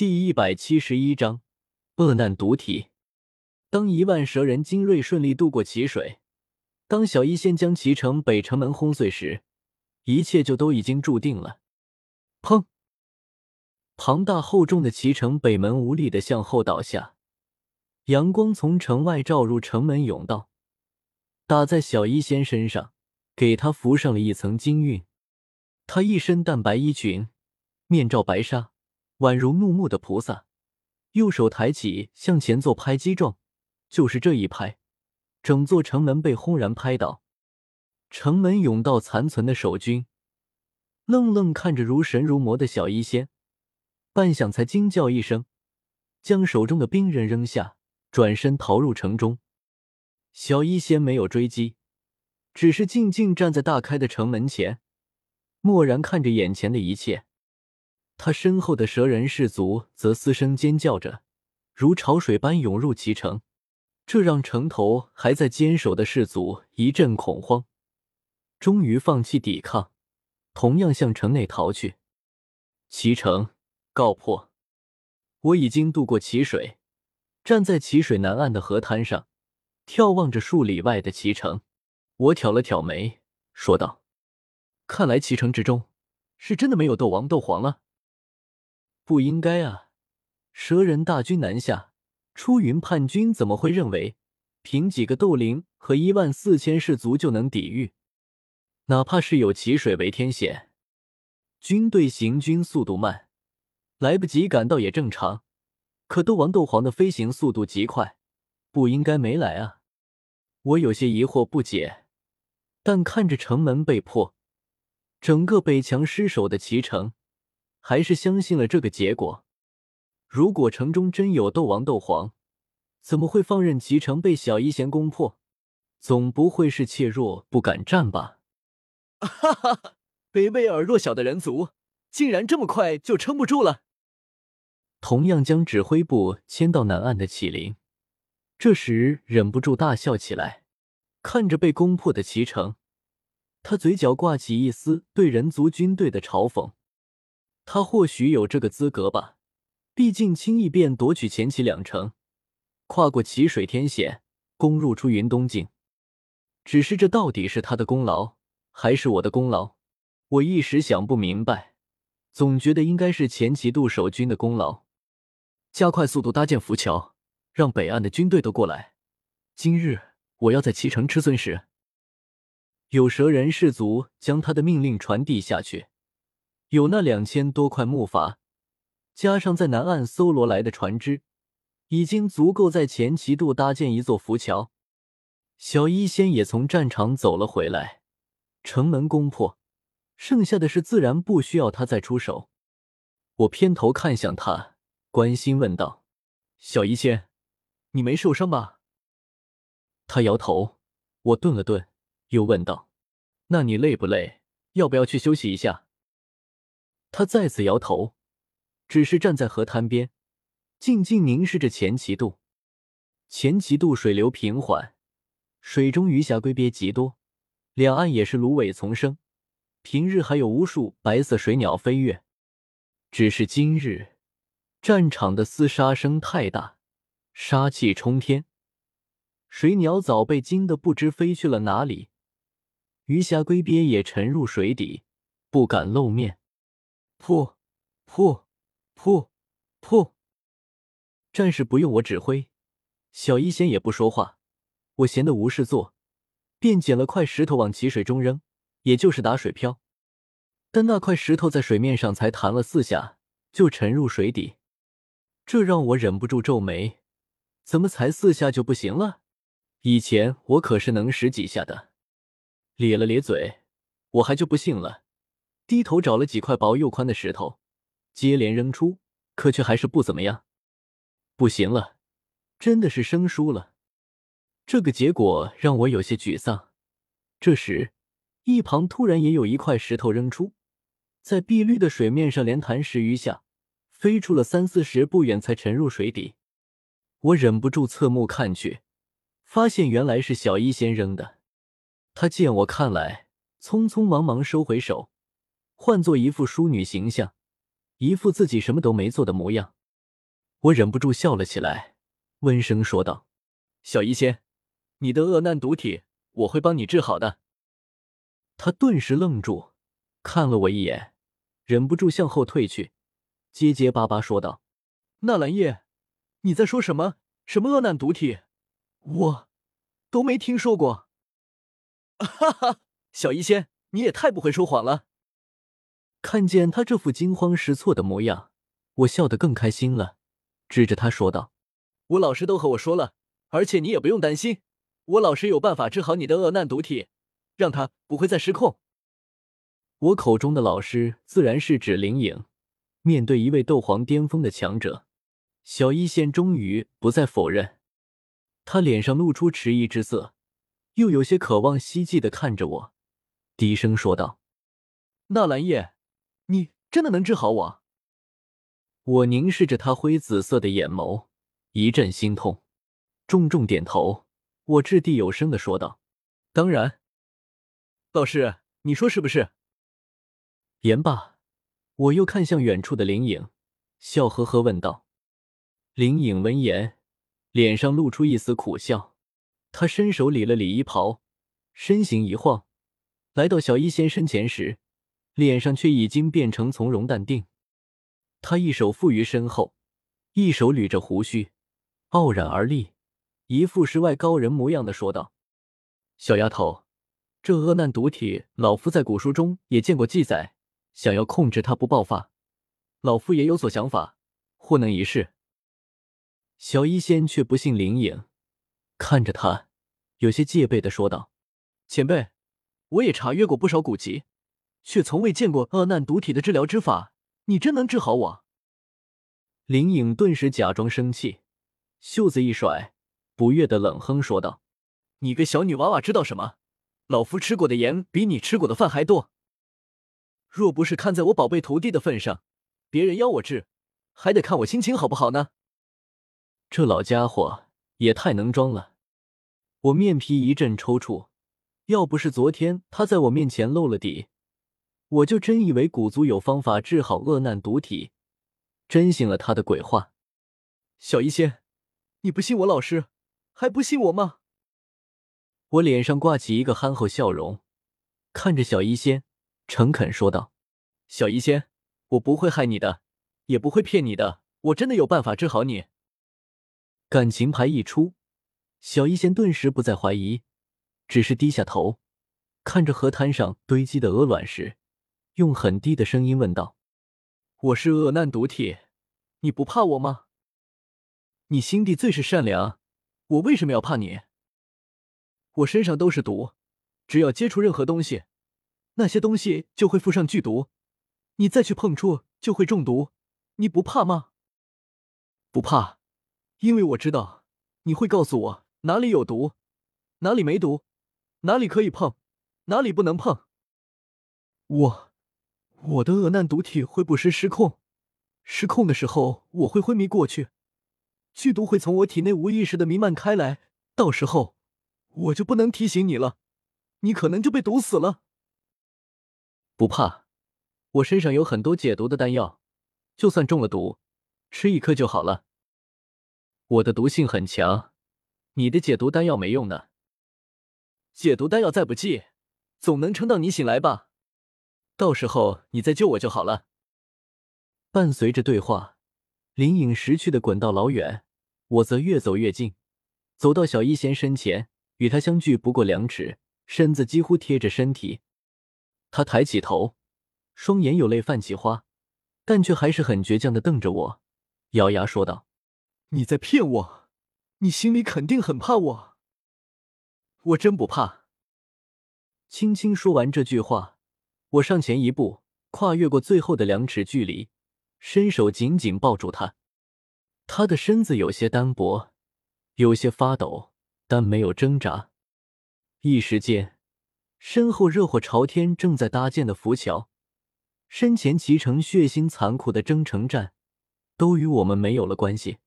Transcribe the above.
第一百七十一章恶难毒体。当一万蛇人精锐顺利渡过奇水，当小医仙将奇城北城门轰碎时，一切就都已经注定了。砰！庞大厚重的齐城北门无力的向后倒下，阳光从城外照入城门甬道，打在小医仙身上，给他浮上了一层金晕。他一身淡白衣裙，面罩白纱。宛如怒目的菩萨，右手抬起向前做拍击状，就是这一拍，整座城门被轰然拍倒。城门甬道残存的守军愣愣看着如神如魔的小医仙，半晌才惊叫一声，将手中的兵刃扔下，转身逃入城中。小医仙没有追击，只是静静站在大开的城门前，默然看着眼前的一切。他身后的蛇人氏族则嘶声尖叫着，如潮水般涌入其城，这让城头还在坚守的氏族一阵恐慌，终于放弃抵抗，同样向城内逃去。齐城告破！我已经渡过齐水，站在齐水南岸的河滩上，眺望着数里外的齐城。我挑了挑眉，说道：“看来齐城之中，是真的没有斗王、斗皇了。”不应该啊！蛇人大军南下，出云叛军怎么会认为凭几个斗灵和一万四千士卒就能抵御？哪怕是有奇水为天险，军队行军速度慢，来不及赶到也正常。可斗王、斗皇的飞行速度极快，不应该没来啊！我有些疑惑不解，但看着城门被破，整个北墙失守的齐城。还是相信了这个结果。如果城中真有斗王、斗皇，怎么会放任齐城被小一贤攻破？总不会是怯弱不敢战吧？哈哈哈！卑微而弱小的人族，竟然这么快就撑不住了。同样将指挥部迁到南岸的启灵，这时忍不住大笑起来，看着被攻破的齐城，他嘴角挂起一丝对人族军队的嘲讽。他或许有这个资格吧，毕竟轻易便夺取前期两城，跨过奇水天险，攻入出云东境。只是这到底是他的功劳，还是我的功劳？我一时想不明白，总觉得应该是前期渡守军的功劳。加快速度搭建浮桥，让北岸的军队都过来。今日我要在齐城吃孙食。有蛇人士族将他的命令传递下去。有那两千多块木筏，加上在南岸搜罗来的船只，已经足够在前旗渡搭建一座浮桥。小医仙也从战场走了回来，城门攻破，剩下的事自然不需要他再出手。我偏头看向他，关心问道：“小医仙，你没受伤吧？”他摇头。我顿了顿，又问道：“那你累不累？要不要去休息一下？”他再次摇头，只是站在河滩边，静静凝视着前旗渡。前旗渡水流平缓，水中鱼虾龟鳖极多，两岸也是芦苇丛生，平日还有无数白色水鸟飞跃。只是今日战场的厮杀声太大，杀气冲天，水鸟早被惊得不知飞去了哪里，鱼虾龟鳖也沉入水底，不敢露面。噗，噗，噗，噗！战士不用我指挥，小医仙也不说话。我闲得无事做，便捡了块石头往奇水中扔，也就是打水漂。但那块石头在水面上才弹了四下，就沉入水底，这让我忍不住皱眉：怎么才四下就不行了？以前我可是能十几下的。咧了咧嘴，我还就不信了。低头找了几块薄又宽的石头，接连扔出，可却还是不怎么样。不行了，真的是生疏了。这个结果让我有些沮丧。这时，一旁突然也有一块石头扔出，在碧绿的水面上连弹十余下，飞出了三四十步远，才沉入水底。我忍不住侧目看去，发现原来是小一仙扔的。他见我看来，匆匆忙忙收回手。换做一副淑女形象，一副自己什么都没做的模样。我忍不住笑了起来，温声说道：“小医仙，你的恶难毒体，我会帮你治好的。”他顿时愣住，看了我一眼，忍不住向后退去，结结巴巴说道：“纳兰叶，你在说什么？什么恶难毒体？我都没听说过。”哈哈，小医仙，你也太不会说谎了。看见他这副惊慌失措的模样，我笑得更开心了，指着他说道：“我老师都和我说了，而且你也不用担心，我老师有办法治好你的恶难毒体，让他不会再失控。”我口中的老师自然是指灵影。面对一位斗皇巅峰的强者，小一仙终于不再否认，他脸上露出迟疑之色，又有些渴望希冀的看着我，低声说道：“纳兰叶。”你真的能治好我？我凝视着他灰紫色的眼眸，一阵心痛，重重点头。我掷地有声的说道：“当然，老师，你说是不是？”言罢，我又看向远处的灵影，笑呵呵问道：“灵影闻言，脸上露出一丝苦笑。他伸手理了理衣袍，身形一晃，来到小医仙身前时。”脸上却已经变成从容淡定，他一手负于身后，一手捋着胡须，傲然而立，一副世外高人模样的说道：“小丫头，这恶难毒体，老夫在古书中也见过记载。想要控制它不爆发，老夫也有所想法，或能一试。”小医仙却不信灵影，看着他，有些戒备的说道：“前辈，我也查阅过不少古籍。”却从未见过恶难毒体的治疗之法，你真能治好我？林影顿时假装生气，袖子一甩，不悦的冷哼说道：“你个小女娃娃知道什么？老夫吃过的盐比你吃过的饭还多。若不是看在我宝贝徒弟的份上，别人邀我治，还得看我心情好不好呢。”这老家伙也太能装了！我面皮一阵抽搐，要不是昨天他在我面前露了底。我就真以为古族有方法治好恶难毒体，真信了他的鬼话。小医仙，你不信我老师，还不信我吗？我脸上挂起一个憨厚笑容，看着小医仙，诚恳说道：“小医仙，我不会害你的，也不会骗你的，我真的有办法治好你。”感情牌一出，小医仙顿时不再怀疑，只是低下头，看着河滩上堆积的鹅卵石。用很低的声音问道：“我是恶难毒体，你不怕我吗？你心地最是善良，我为什么要怕你？我身上都是毒，只要接触任何东西，那些东西就会附上剧毒，你再去碰触就会中毒。你不怕吗？不怕，因为我知道你会告诉我哪里有毒，哪里没毒，哪里可以碰，哪里不能碰。我。”我的恶难毒体会不时失控，失控的时候我会昏迷过去，剧毒会从我体内无意识的弥漫开来，到时候我就不能提醒你了，你可能就被毒死了。不怕，我身上有很多解毒的丹药，就算中了毒，吃一颗就好了。我的毒性很强，你的解毒丹药没用的。解毒丹药再不济，总能撑到你醒来吧。到时候你再救我就好了。伴随着对话，灵影识趣的滚到老远，我则越走越近，走到小一仙身前，与他相距不过两尺，身子几乎贴着身体。他抬起头，双眼有泪泛起花，但却还是很倔强的瞪着我，咬牙说道：“你在骗我，你心里肯定很怕我。我真不怕。”轻轻说完这句话。我上前一步，跨越过最后的两尺距离，伸手紧紧抱住他。他的身子有些单薄，有些发抖，但没有挣扎。一时间，身后热火朝天正在搭建的浮桥，身前骑乘血腥残酷的征程战，都与我们没有了关系。